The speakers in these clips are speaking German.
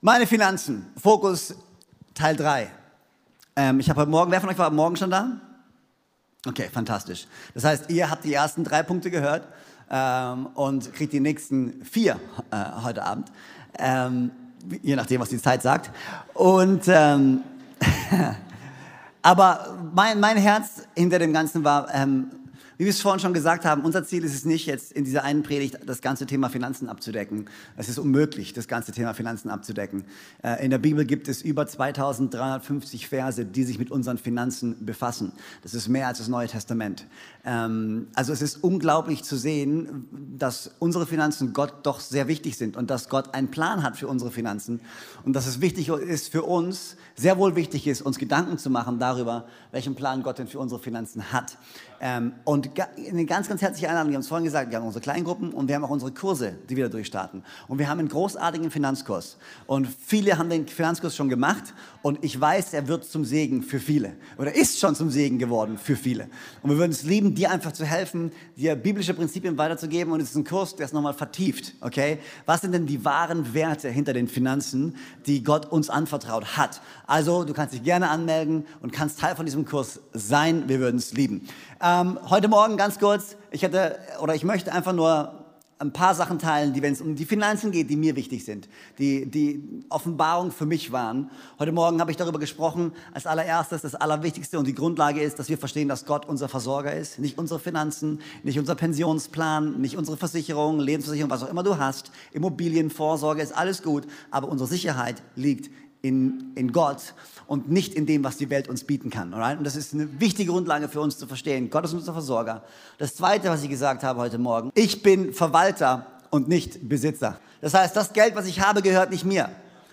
Meine Finanzen, Fokus Teil 3. Ähm, ich habe heute Morgen, wer von euch war am Morgen schon da? Okay, fantastisch. Das heißt, ihr habt die ersten drei Punkte gehört ähm, und kriegt die nächsten vier äh, heute Abend, ähm, je nachdem, was die Zeit sagt. Und ähm, aber mein, mein Herz hinter dem Ganzen war, ähm, wie wir es vorhin schon gesagt haben, unser Ziel ist es nicht, jetzt in dieser einen Predigt das ganze Thema Finanzen abzudecken. Es ist unmöglich, das ganze Thema Finanzen abzudecken. Äh, in der Bibel gibt es über 2350 Verse, die sich mit unseren Finanzen befassen. Das ist mehr als das Neue Testament. Ähm, also es ist unglaublich zu sehen, dass unsere Finanzen Gott doch sehr wichtig sind und dass Gott einen Plan hat für unsere Finanzen und dass es wichtig ist für uns, sehr wohl wichtig ist, uns Gedanken zu machen darüber, welchen Plan Gott denn für unsere Finanzen hat. Ähm, und eine ganz, ganz herzliche Einladung, wir haben es vorhin gesagt, wir haben unsere Kleingruppen und wir haben auch unsere Kurse, die wir durchstarten. Und wir haben einen großartigen Finanzkurs. Und viele haben den Finanzkurs schon gemacht und ich weiß, er wird zum Segen für viele oder ist schon zum Segen geworden für viele. Und wir würden es lieben, dir einfach zu helfen, dir biblische Prinzipien weiterzugeben und es ist ein Kurs, der es nochmal vertieft, okay? Was sind denn die wahren Werte hinter den Finanzen, die Gott uns anvertraut hat? Also, du kannst dich gerne anmelden und kannst Teil von diesem Kurs sein. Wir würden es lieben. Ähm, heute Morgen ganz kurz, ich hätte oder ich möchte einfach nur ein paar Sachen teilen, die, wenn es um die Finanzen geht, die mir wichtig sind, die, die Offenbarung für mich waren. Heute Morgen habe ich darüber gesprochen, als allererstes, das Allerwichtigste und die Grundlage ist, dass wir verstehen, dass Gott unser Versorger ist, nicht unsere Finanzen, nicht unser Pensionsplan, nicht unsere Versicherung, Lebensversicherung, was auch immer du hast, Immobilienvorsorge ist alles gut, aber unsere Sicherheit liegt in, in Gott und nicht in dem, was die Welt uns bieten kann. Alright? Und das ist eine wichtige Grundlage für uns zu verstehen. Gott ist unser Versorger. Das Zweite, was ich gesagt habe heute Morgen, ich bin Verwalter und nicht Besitzer. Das heißt, das Geld, was ich habe, gehört nicht mir,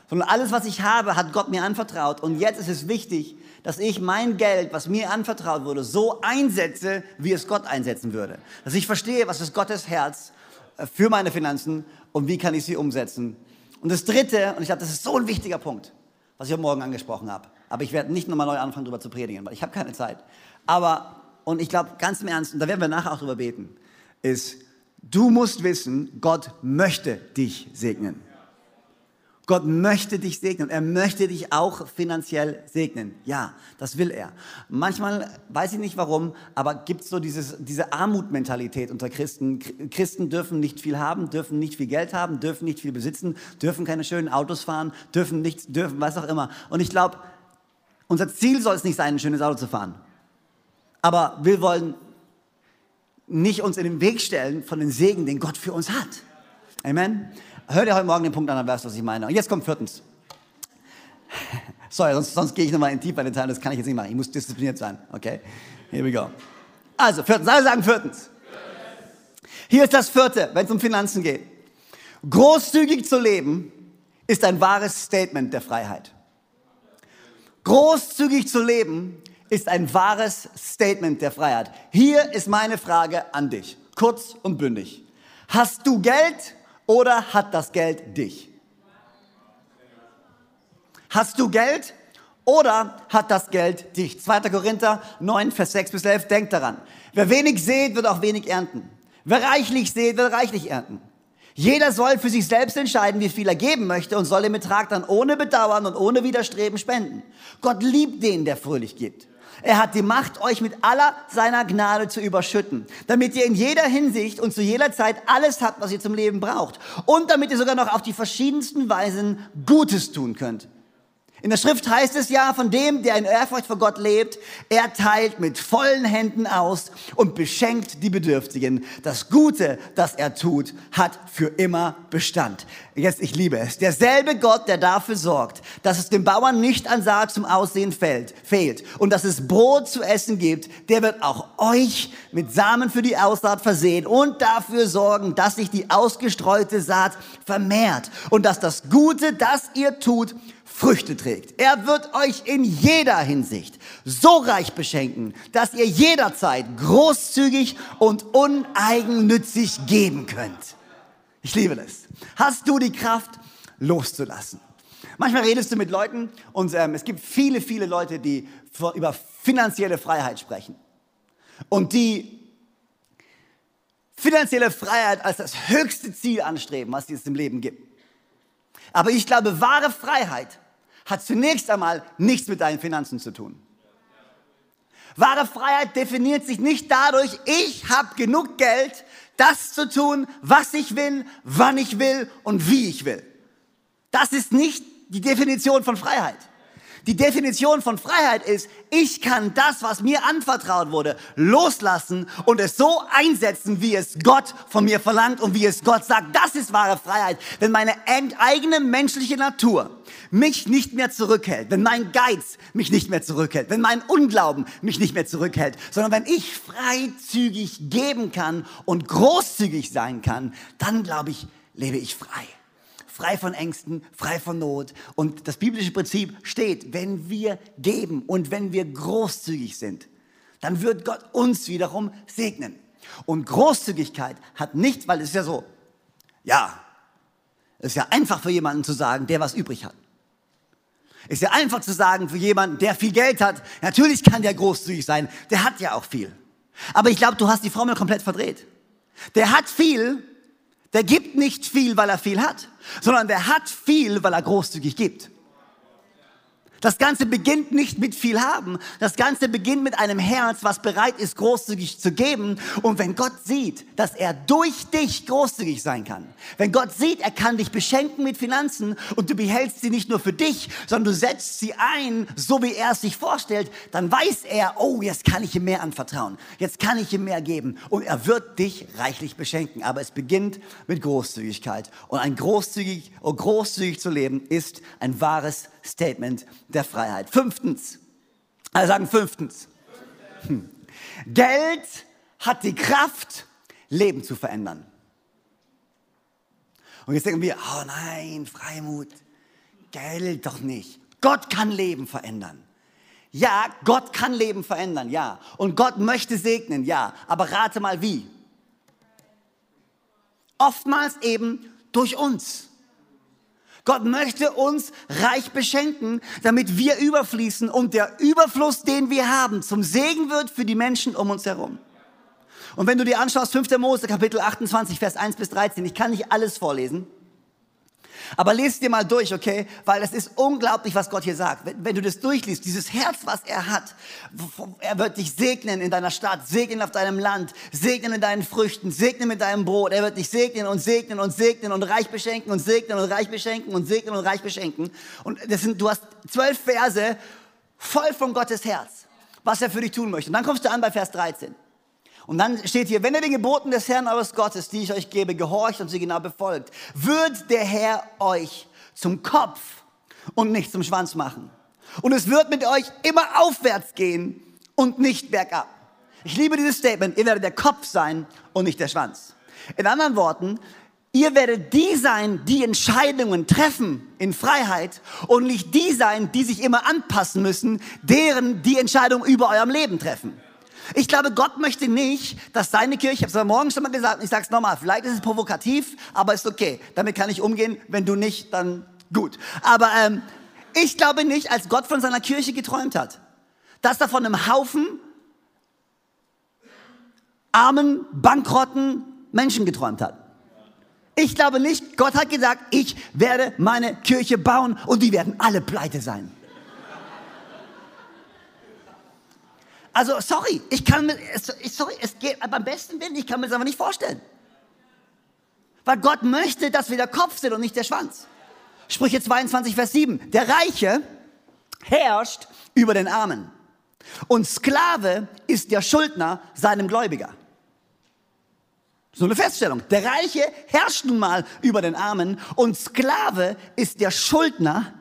sondern alles, was ich habe, hat Gott mir anvertraut. Und jetzt ist es wichtig, dass ich mein Geld, was mir anvertraut wurde, so einsetze, wie es Gott einsetzen würde. Dass ich verstehe, was ist Gottes Herz äh, für meine Finanzen und wie kann ich sie umsetzen und das Dritte, und ich glaube, das ist so ein wichtiger Punkt, was ich heute Morgen angesprochen habe. Aber ich werde nicht nochmal neu anfangen, darüber zu predigen, weil ich habe keine Zeit. Aber, und ich glaube ganz im Ernst, und da werden wir nachher auch drüber beten, ist, du musst wissen, Gott möchte dich segnen. Gott möchte dich segnen. Er möchte dich auch finanziell segnen. Ja, das will er. Manchmal weiß ich nicht warum, aber gibt es so dieses, diese Armutmentalität unter Christen. Christen dürfen nicht viel haben, dürfen nicht viel Geld haben, dürfen nicht viel besitzen, dürfen keine schönen Autos fahren, dürfen nichts, dürfen was auch immer. Und ich glaube, unser Ziel soll es nicht sein, ein schönes Auto zu fahren. Aber wir wollen nicht uns in den Weg stellen von den Segen, den Gott für uns hat. Amen. Hör dir heute Morgen den Punkt an, dann weißt du, was ich meine. Und jetzt kommt viertens. Sorry, sonst, sonst gehe ich nochmal in tiefer in den Teil, das kann ich jetzt nicht machen. Ich muss diszipliniert sein. Okay? Here we go. Also, viertens. Alle sagen viertens. Hier ist das vierte, wenn es um Finanzen geht. Großzügig zu leben ist ein wahres Statement der Freiheit. Großzügig zu leben ist ein wahres Statement der Freiheit. Hier ist meine Frage an dich, kurz und bündig. Hast du Geld oder hat das Geld dich? Hast du Geld oder hat das Geld dich? 2. Korinther 9, Vers 6 bis 11, denkt daran. Wer wenig sät, wird auch wenig ernten. Wer reichlich sät, wird reichlich ernten. Jeder soll für sich selbst entscheiden, wie viel er geben möchte und soll den Betrag dann ohne Bedauern und ohne Widerstreben spenden. Gott liebt den, der fröhlich gibt. Er hat die Macht, euch mit aller seiner Gnade zu überschütten, damit ihr in jeder Hinsicht und zu jeder Zeit alles habt, was ihr zum Leben braucht. Und damit ihr sogar noch auf die verschiedensten Weisen Gutes tun könnt. In der Schrift heißt es ja von dem, der in Ehrfurcht vor Gott lebt, er teilt mit vollen Händen aus und beschenkt die Bedürftigen. Das Gute, das er tut, hat für immer Bestand. Jetzt, ich liebe es. Derselbe Gott, der dafür sorgt, dass es dem Bauern nicht an Saat zum Aussehen fällt, fehlt und dass es Brot zu essen gibt, der wird auch euch mit Samen für die Aussaat versehen und dafür sorgen, dass sich die ausgestreute Saat vermehrt und dass das Gute, das ihr tut, Früchte trägt. Er wird euch in jeder Hinsicht so reich beschenken, dass ihr jederzeit großzügig und uneigennützig geben könnt. Ich liebe das. Hast du die Kraft loszulassen? Manchmal redest du mit Leuten und ähm, es gibt viele, viele Leute, die über finanzielle Freiheit sprechen und die finanzielle Freiheit als das höchste Ziel anstreben, was es im Leben gibt. Aber ich glaube, wahre Freiheit hat zunächst einmal nichts mit deinen Finanzen zu tun. Wahre Freiheit definiert sich nicht dadurch, ich habe genug Geld, das zu tun, was ich will, wann ich will und wie ich will. Das ist nicht die Definition von Freiheit. Die Definition von Freiheit ist, ich kann das, was mir anvertraut wurde, loslassen und es so einsetzen, wie es Gott von mir verlangt und wie es Gott sagt. Das ist wahre Freiheit. Wenn meine eigene menschliche Natur mich nicht mehr zurückhält, wenn mein Geiz mich nicht mehr zurückhält, wenn mein Unglauben mich nicht mehr zurückhält, sondern wenn ich freizügig geben kann und großzügig sein kann, dann glaube ich, lebe ich frei frei von Ängsten, frei von Not. Und das biblische Prinzip steht, wenn wir geben und wenn wir großzügig sind, dann wird Gott uns wiederum segnen. Und Großzügigkeit hat nicht, weil es ist ja so, ja, es ist ja einfach für jemanden zu sagen, der was übrig hat. Es ist ja einfach zu sagen für jemanden, der viel Geld hat, natürlich kann der großzügig sein, der hat ja auch viel. Aber ich glaube, du hast die Formel komplett verdreht. Der hat viel, der gibt nicht viel, weil er viel hat, sondern der hat viel, weil er großzügig gibt. Das Ganze beginnt nicht mit viel haben. Das Ganze beginnt mit einem Herz, was bereit ist, großzügig zu geben. Und wenn Gott sieht, dass er durch dich großzügig sein kann, wenn Gott sieht, er kann dich beschenken mit Finanzen und du behältst sie nicht nur für dich, sondern du setzt sie ein, so wie er es sich vorstellt, dann weiß er, oh, jetzt kann ich ihm mehr anvertrauen. Jetzt kann ich ihm mehr geben. Und er wird dich reichlich beschenken. Aber es beginnt mit Großzügigkeit. Und ein großzügig, oh, großzügig zu leben ist ein wahres Statement der Freiheit. Fünftens, also sagen fünftens, hm. Geld hat die Kraft, Leben zu verändern. Und jetzt denken wir, oh nein, Freimut, Geld doch nicht. Gott kann Leben verändern. Ja, Gott kann Leben verändern, ja. Und Gott möchte segnen, ja. Aber rate mal wie. Oftmals eben durch uns. Gott möchte uns reich beschenken, damit wir überfließen und der Überfluss, den wir haben, zum Segen wird für die Menschen um uns herum. Und wenn du dir anschaust, 5. Mose, Kapitel 28, Vers 1 bis 13, ich kann nicht alles vorlesen, aber lest dir mal durch, okay? Weil es ist unglaublich, was Gott hier sagt. Wenn, wenn, du das durchliest, dieses Herz, was er hat, er wird dich segnen in deiner Stadt, segnen auf deinem Land, segnen in deinen Früchten, segnen mit deinem Brot. Er wird dich segnen und segnen und segnen und reich beschenken und segnen und reich beschenken und segnen und reich beschenken. Und das sind, du hast zwölf Verse voll von Gottes Herz, was er für dich tun möchte. Und dann kommst du an bei Vers 13. Und dann steht hier, wenn ihr den Geboten des Herrn eures Gottes, die ich euch gebe, gehorcht und sie genau befolgt, wird der Herr euch zum Kopf und nicht zum Schwanz machen. Und es wird mit euch immer aufwärts gehen und nicht bergab. Ich liebe dieses Statement, ihr werdet der Kopf sein und nicht der Schwanz. In anderen Worten, ihr werdet die sein, die Entscheidungen treffen in Freiheit und nicht die sein, die sich immer anpassen müssen, deren die Entscheidung über eurem Leben treffen. Ich glaube, Gott möchte nicht, dass seine Kirche, ich habe es am Morgen schon mal gesagt, ich sage es nochmal, vielleicht ist es provokativ, aber ist okay. Damit kann ich umgehen. Wenn du nicht, dann gut. Aber ähm, ich glaube nicht, als Gott von seiner Kirche geträumt hat, dass er von einem Haufen armen, bankrotten Menschen geträumt hat. Ich glaube nicht, Gott hat gesagt, ich werde meine Kirche bauen und die werden alle pleite sein. Also, sorry, ich kann mir, sorry, es geht am besten Willen, ich kann mir das aber nicht vorstellen. Weil Gott möchte, dass wir der Kopf sind und nicht der Schwanz. Sprüche 22, Vers 7. Der Reiche herrscht über den Armen. Und Sklave ist der Schuldner seinem Gläubiger. So eine Feststellung. Der Reiche herrscht nun mal über den Armen und Sklave ist der Schuldner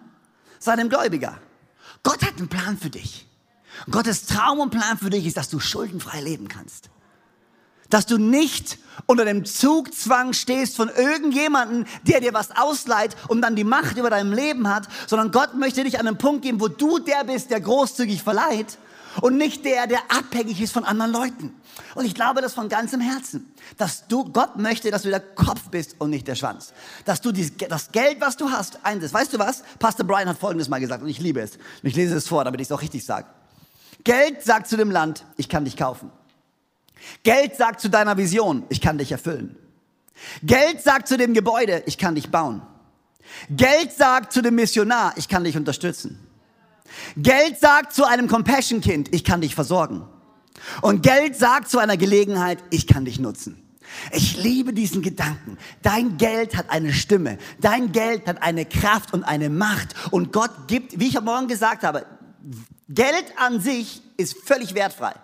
seinem Gläubiger. Gott hat einen Plan für dich. Gottes Traum und Plan für dich ist, dass du schuldenfrei leben kannst. Dass du nicht unter dem Zugzwang stehst von irgendjemandem, der dir was ausleiht und dann die Macht über deinem Leben hat, sondern Gott möchte dich an einen Punkt geben, wo du der bist, der großzügig verleiht und nicht der, der abhängig ist von anderen Leuten. Und ich glaube das von ganzem Herzen, dass du, Gott möchte, dass du der Kopf bist und nicht der Schwanz. Dass du die, das Geld, was du hast, einsetzt. Weißt du was? Pastor Brian hat Folgendes mal gesagt und ich liebe es. Und ich lese es vor, damit ich es auch richtig sage. Geld sagt zu dem Land, ich kann dich kaufen. Geld sagt zu deiner Vision, ich kann dich erfüllen. Geld sagt zu dem Gebäude, ich kann dich bauen. Geld sagt zu dem Missionar, ich kann dich unterstützen. Geld sagt zu einem Compassion-Kind, ich kann dich versorgen. Und Geld sagt zu einer Gelegenheit, ich kann dich nutzen. Ich liebe diesen Gedanken. Dein Geld hat eine Stimme. Dein Geld hat eine Kraft und eine Macht. Und Gott gibt, wie ich am Morgen gesagt habe, Geld an sich ist völlig wertfrei.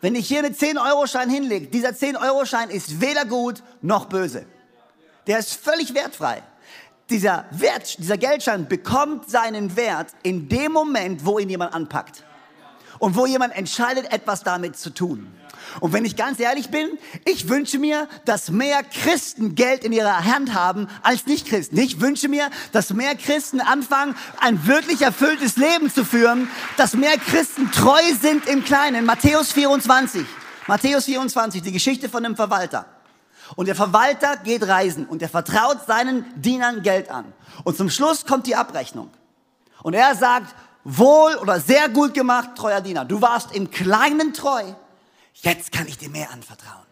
Wenn ich hier einen 10-Euro-Schein hinlege, dieser 10-Euro-Schein ist weder gut noch böse. Der ist völlig wertfrei. Dieser, Wert, dieser Geldschein bekommt seinen Wert in dem Moment, wo ihn jemand anpackt. Und wo jemand entscheidet, etwas damit zu tun. Und wenn ich ganz ehrlich bin, ich wünsche mir, dass mehr Christen Geld in ihrer Hand haben als Nicht-Christen. Ich wünsche mir, dass mehr Christen anfangen, ein wirklich erfülltes Leben zu führen, dass mehr Christen treu sind im Kleinen. Matthäus 24. Matthäus 24, die Geschichte von dem Verwalter. Und der Verwalter geht reisen und er vertraut seinen Dienern Geld an. Und zum Schluss kommt die Abrechnung. Und er sagt, wohl oder sehr gut gemacht, treuer Diener. Du warst im Kleinen treu Jetzt kann ich dir mehr anvertrauen.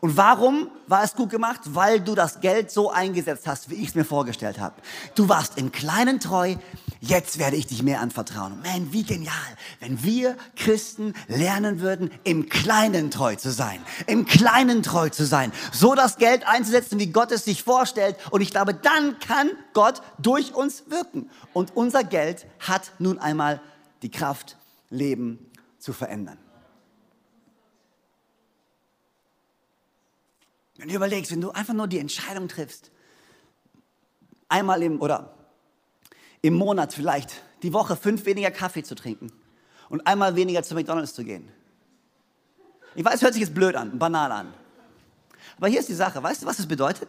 Und warum war es gut gemacht? Weil du das Geld so eingesetzt hast, wie ich es mir vorgestellt habe. Du warst im Kleinen treu, jetzt werde ich dich mehr anvertrauen. Man, wie genial, wenn wir Christen lernen würden, im Kleinen treu zu sein. Im Kleinen treu zu sein. So das Geld einzusetzen, wie Gott es sich vorstellt. Und ich glaube, dann kann Gott durch uns wirken. Und unser Geld hat nun einmal die Kraft, Leben zu verändern. Wenn du überlegst, wenn du einfach nur die Entscheidung triffst, einmal im oder im Monat vielleicht die Woche fünf weniger Kaffee zu trinken und einmal weniger zu McDonald's zu gehen. Ich weiß, hört sich jetzt blöd an, banal an. Aber hier ist die Sache, weißt du, was das bedeutet?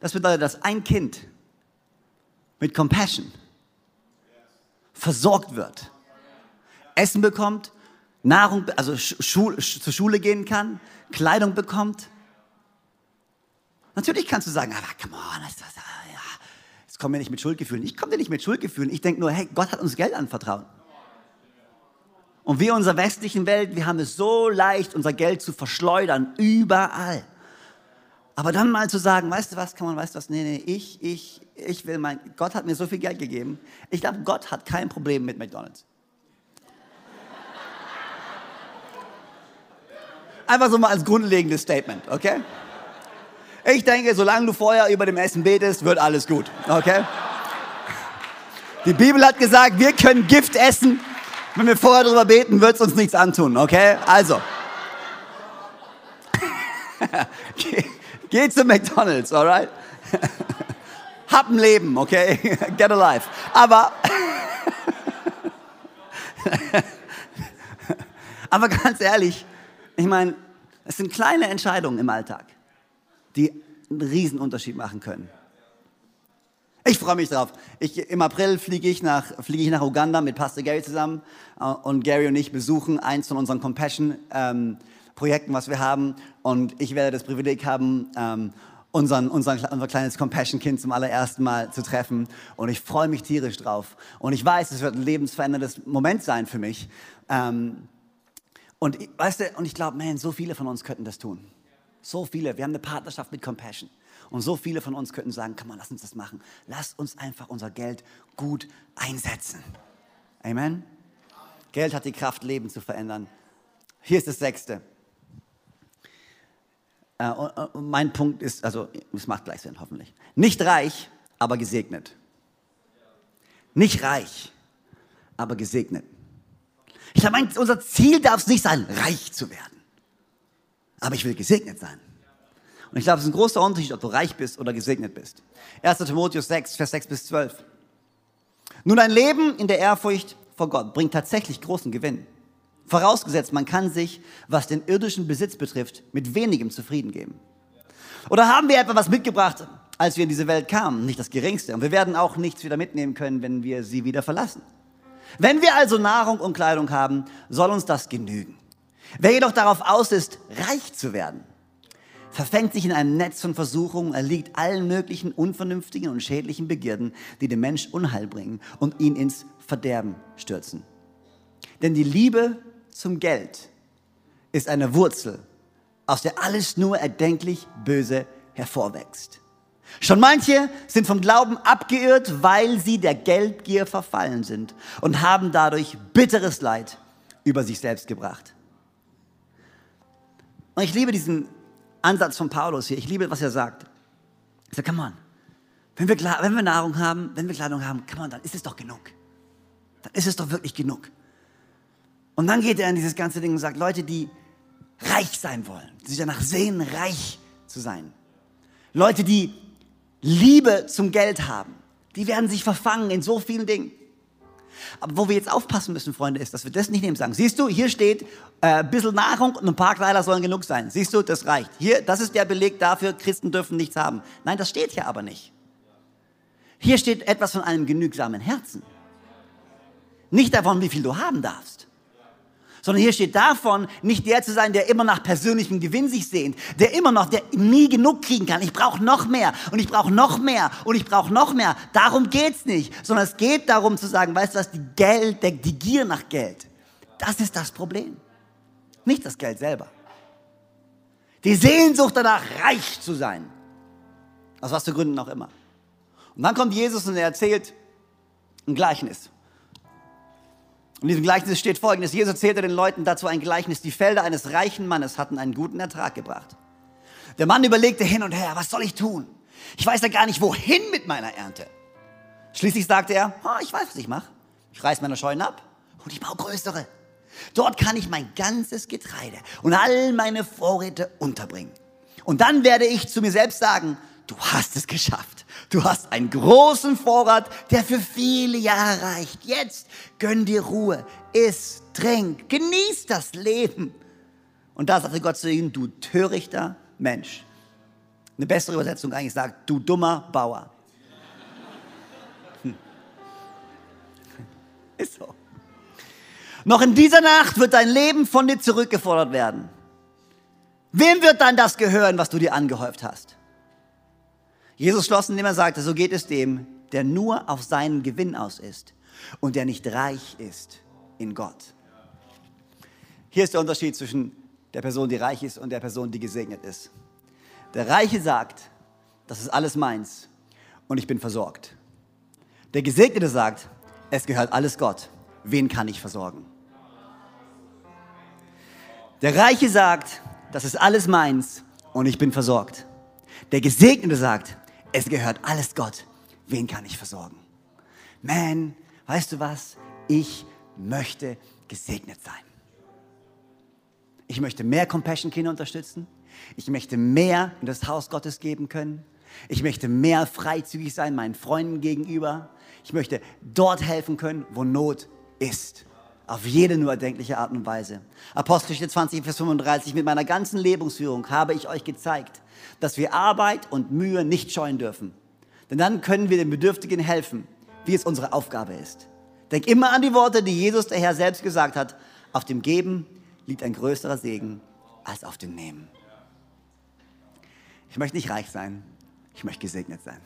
Das bedeutet, dass ein Kind mit Compassion versorgt wird, Essen bekommt, Nahrung, also Schul, zur Schule gehen kann, Kleidung bekommt, Natürlich kannst du sagen, aber come on, das, das, ja, kommen wir nicht mit Schuldgefühlen. Ich komme dir nicht mit Schuldgefühlen. Ich denke nur, hey, Gott hat uns Geld anvertraut. Und wir in unserer westlichen Welt, wir haben es so leicht, unser Geld zu verschleudern, überall. Aber dann mal zu sagen, weißt du was, kann man, weißt du was, nee, nee, ich, ich, ich will mein, Gott hat mir so viel Geld gegeben. Ich glaube, Gott hat kein Problem mit McDonalds. Einfach so mal als grundlegendes Statement, okay? Ich denke, solange du vorher über dem Essen betest, wird alles gut. Okay? Die Bibel hat gesagt, wir können Gift essen. Wenn wir vorher darüber beten, wird es uns nichts antun. Okay? Also. geh, geh zu McDonalds, alright? Hab ein Leben, okay? Get alive. Aber. Aber ganz ehrlich, ich meine, es sind kleine Entscheidungen im Alltag die einen Riesenunterschied machen können. Ich freue mich drauf. Ich, Im April fliege ich, nach, fliege ich nach Uganda mit Pastor Gary zusammen äh, und Gary und ich besuchen eins von unseren Compassion-Projekten, ähm, was wir haben. Und ich werde das Privileg haben, ähm, unseren, unseren, unser kleines Compassion-Kind zum allerersten Mal zu treffen. Und ich freue mich tierisch drauf. Und ich weiß, es wird ein lebensveränderndes Moment sein für mich. Ähm, und, weißt du, und ich glaube, man, so viele von uns könnten das tun. So viele. Wir haben eine Partnerschaft mit Compassion. Und so viele von uns könnten sagen, komm mal, lass uns das machen. Lass uns einfach unser Geld gut einsetzen. Amen. Geld hat die Kraft, Leben zu verändern. Hier ist das Sechste. Äh, und mein Punkt ist, also es macht gleich Sinn, hoffentlich. Nicht reich, aber gesegnet. Nicht reich, aber gesegnet. Ich glaube, unser Ziel darf es nicht sein, reich zu werden aber ich will gesegnet sein. Und ich glaube, es ist ein großer Unterschied, ob du reich bist oder gesegnet bist. 1. Timotheus 6, Vers 6 bis 12. Nun, ein Leben in der Ehrfurcht vor Gott bringt tatsächlich großen Gewinn. Vorausgesetzt, man kann sich, was den irdischen Besitz betrifft, mit wenigem zufrieden geben. Oder haben wir etwa was mitgebracht, als wir in diese Welt kamen? Nicht das Geringste. Und wir werden auch nichts wieder mitnehmen können, wenn wir sie wieder verlassen. Wenn wir also Nahrung und Kleidung haben, soll uns das genügen. Wer jedoch darauf aus ist, reich zu werden, verfängt sich in einem Netz von Versuchungen, erliegt allen möglichen unvernünftigen und schädlichen Begierden, die dem Mensch Unheil bringen und ihn ins Verderben stürzen. Denn die Liebe zum Geld ist eine Wurzel, aus der alles nur erdenklich Böse hervorwächst. Schon manche sind vom Glauben abgeirrt, weil sie der Geldgier verfallen sind und haben dadurch bitteres Leid über sich selbst gebracht. Und ich liebe diesen Ansatz von Paulus hier. Ich liebe, was er sagt. Er sagt, come on, wenn wir, wenn wir Nahrung haben, wenn wir Kleidung haben, come on, dann ist es doch genug. Dann ist es doch wirklich genug. Und dann geht er in dieses ganze Ding und sagt, Leute, die reich sein wollen, die sich danach sehen, reich zu sein. Leute, die Liebe zum Geld haben, die werden sich verfangen in so vielen Dingen. Aber wo wir jetzt aufpassen müssen, Freunde, ist, dass wir das nicht nehmen sagen. Siehst du, hier steht, äh, ein bisschen Nahrung und ein paar Kleider sollen genug sein. Siehst du, das reicht. Hier, das ist der Beleg dafür, Christen dürfen nichts haben. Nein, das steht hier aber nicht. Hier steht etwas von einem genügsamen Herzen. Nicht davon, wie viel du haben darfst sondern hier steht davon, nicht der zu sein, der immer nach persönlichem Gewinn sich sehnt, der immer noch, der nie genug kriegen kann. Ich brauche noch mehr und ich brauche noch mehr und ich brauche noch mehr. Darum geht's nicht, sondern es geht darum zu sagen, weißt du was, die Geld, die Gier nach Geld, das ist das Problem. Nicht das Geld selber. Die Sehnsucht danach, reich zu sein. Aus was für Gründen auch immer. Und dann kommt Jesus und er erzählt ein Gleichnis. In diesem Gleichnis steht folgendes. Jesus erzählte den Leuten dazu ein Gleichnis. Die Felder eines reichen Mannes hatten einen guten Ertrag gebracht. Der Mann überlegte hin und her, was soll ich tun? Ich weiß ja gar nicht, wohin mit meiner Ernte. Schließlich sagte er, oh, ich weiß, was ich mache. Ich reiß meine Scheunen ab und ich baue größere. Dort kann ich mein ganzes Getreide und all meine Vorräte unterbringen. Und dann werde ich zu mir selbst sagen, du hast es geschafft. Du hast einen großen Vorrat, der für viele Jahre reicht. Jetzt gönn dir Ruhe, iss, trink, genieß das Leben. Und da sagte Gott zu ihm, du törichter Mensch. Eine bessere Übersetzung eigentlich sagt, du dummer Bauer. Hm. Ist so. Noch in dieser Nacht wird dein Leben von dir zurückgefordert werden. Wem wird dann das gehören, was du dir angehäuft hast? Jesus schloss, indem er sagte, so geht es dem, der nur auf seinen Gewinn aus ist und der nicht reich ist in Gott. Hier ist der Unterschied zwischen der Person, die reich ist und der Person, die gesegnet ist. Der Reiche sagt, das ist alles meins und ich bin versorgt. Der Gesegnete sagt, es gehört alles Gott. Wen kann ich versorgen? Der Reiche sagt, das ist alles meins und ich bin versorgt. Der Gesegnete sagt, es gehört alles Gott. Wen kann ich versorgen? Man, weißt du was? Ich möchte gesegnet sein. Ich möchte mehr Compassion-Kinder unterstützen. Ich möchte mehr in das Haus Gottes geben können. Ich möchte mehr freizügig sein meinen Freunden gegenüber. Ich möchte dort helfen können, wo Not ist. Auf jede nur erdenkliche Art und Weise. Apostelgeschichte 20, Vers 35. Mit meiner ganzen Lebensführung habe ich euch gezeigt, dass wir Arbeit und Mühe nicht scheuen dürfen. Denn dann können wir den Bedürftigen helfen, wie es unsere Aufgabe ist. Denk immer an die Worte, die Jesus der Herr selbst gesagt hat. Auf dem Geben liegt ein größerer Segen als auf dem Nehmen. Ich möchte nicht reich sein, ich möchte gesegnet sein.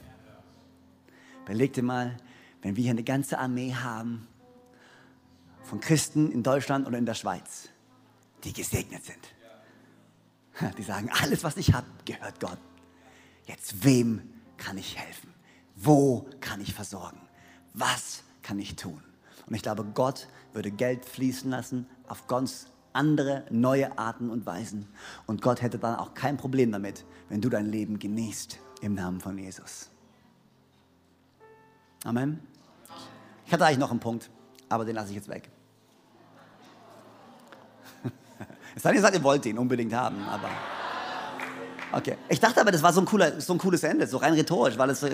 Überleg dir mal, wenn wir hier eine ganze Armee haben von Christen in Deutschland oder in der Schweiz, die gesegnet sind. Die sagen, alles, was ich habe, gehört Gott. Jetzt wem kann ich helfen? Wo kann ich versorgen? Was kann ich tun? Und ich glaube, Gott würde Geld fließen lassen auf ganz andere, neue Arten und Weisen. Und Gott hätte dann auch kein Problem damit, wenn du dein Leben genießt im Namen von Jesus. Amen. Ich hatte eigentlich noch einen Punkt, aber den lasse ich jetzt weg. Es sei denn, ihr sagt, ihr wollt ihn unbedingt haben, aber. Okay. Ich dachte aber, das war so ein, cooler, so ein cooles Ende, so rein rhetorisch, weil es. Äh,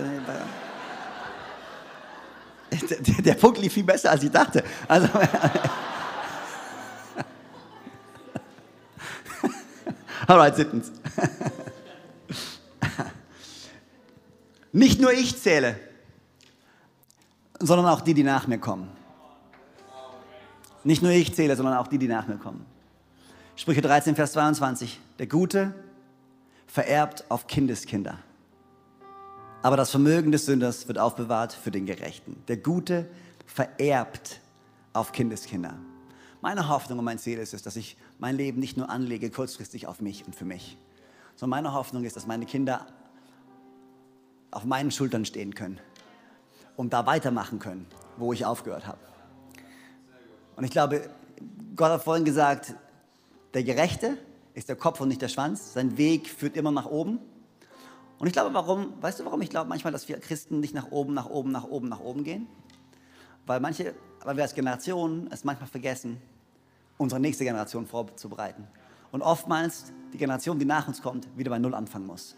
der, der, Punkt lief viel besser, als ich dachte. Also. Alright, sittens. Nicht nur ich zähle, sondern auch die, die nach mir kommen. Nicht nur ich zähle, sondern auch die, die nach mir kommen. Sprüche 13, Vers 22. Der Gute vererbt auf Kindeskinder. Aber das Vermögen des Sünders wird aufbewahrt für den Gerechten. Der Gute vererbt auf Kindeskinder. Meine Hoffnung und mein Ziel ist es, dass ich mein Leben nicht nur anlege kurzfristig auf mich und für mich, sondern meine Hoffnung ist, dass meine Kinder auf meinen Schultern stehen können und da weitermachen können, wo ich aufgehört habe. Und ich glaube, Gott hat vorhin gesagt, der Gerechte ist der Kopf und nicht der Schwanz. Sein Weg führt immer nach oben. Und ich glaube, warum, weißt du, warum ich glaube manchmal, dass wir Christen nicht nach oben, nach oben, nach oben, nach oben gehen? Weil manche, weil wir als Generation es manchmal vergessen, unsere nächste Generation vorzubereiten. Und oftmals die Generation, die nach uns kommt, wieder bei Null anfangen muss.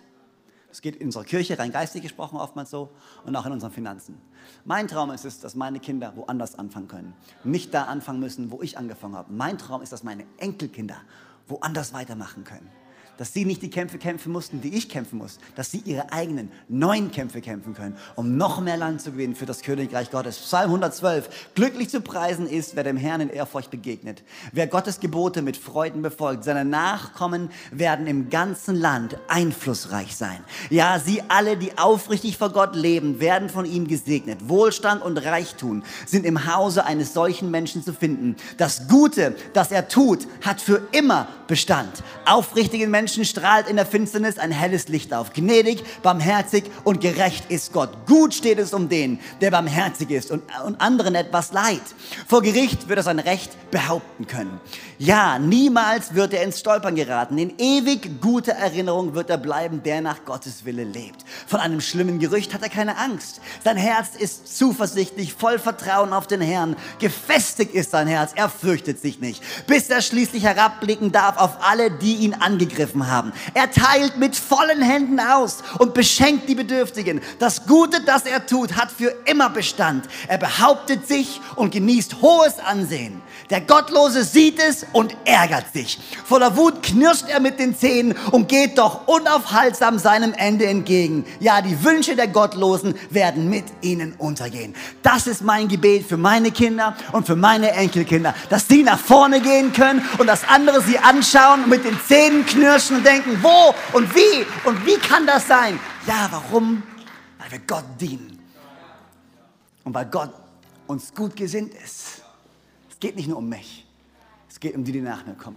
Es geht in unserer Kirche, rein geistig gesprochen, oftmals so und auch in unseren Finanzen. Mein Traum ist es, dass meine Kinder woanders anfangen können. Nicht da anfangen müssen, wo ich angefangen habe. Mein Traum ist, dass meine Enkelkinder woanders weitermachen können dass sie nicht die Kämpfe kämpfen mussten, die ich kämpfen muss, dass sie ihre eigenen neuen Kämpfe kämpfen können, um noch mehr Land zu gewinnen für das Königreich Gottes. Psalm 112, glücklich zu preisen ist, wer dem Herrn in Ehrfurcht begegnet, wer Gottes Gebote mit Freuden befolgt, seine Nachkommen werden im ganzen Land einflussreich sein. Ja, sie alle, die aufrichtig vor Gott leben, werden von ihm gesegnet. Wohlstand und Reichtum sind im Hause eines solchen Menschen zu finden. Das Gute, das er tut, hat für immer Bestand. Aufrichtigen Menschen Menschen strahlt in der Finsternis ein helles Licht auf. Gnädig, barmherzig und gerecht ist Gott. Gut steht es um den, der barmherzig ist und, und anderen etwas leid. Vor Gericht wird er sein Recht behaupten können. Ja, niemals wird er ins Stolpern geraten. In ewig guter Erinnerung wird er bleiben, der nach Gottes Wille lebt. Von einem schlimmen Gerücht hat er keine Angst. Sein Herz ist zuversichtlich, voll Vertrauen auf den Herrn. Gefestigt ist sein Herz, er fürchtet sich nicht. Bis er schließlich herabblicken darf auf alle, die ihn angegriffen gegriffen haben. Er teilt mit vollen Händen aus und beschenkt die Bedürftigen. Das Gute, das er tut, hat für immer Bestand. Er behauptet sich und genießt hohes Ansehen. Der Gottlose sieht es und ärgert sich. Voller Wut knirscht er mit den Zähnen und geht doch unaufhaltsam seinem Ende entgegen. Ja, die Wünsche der Gottlosen werden mit ihnen untergehen. Das ist mein Gebet für meine Kinder und für meine Enkelkinder, dass sie nach vorne gehen können und dass andere sie anschauen und mit den Zähnen knirschen und denken, wo und wie und wie kann das sein? Ja, warum? Weil wir Gott dienen. Und weil Gott uns gut gesinnt ist geht nicht nur um mich. Geht um die, die nach mir kommen.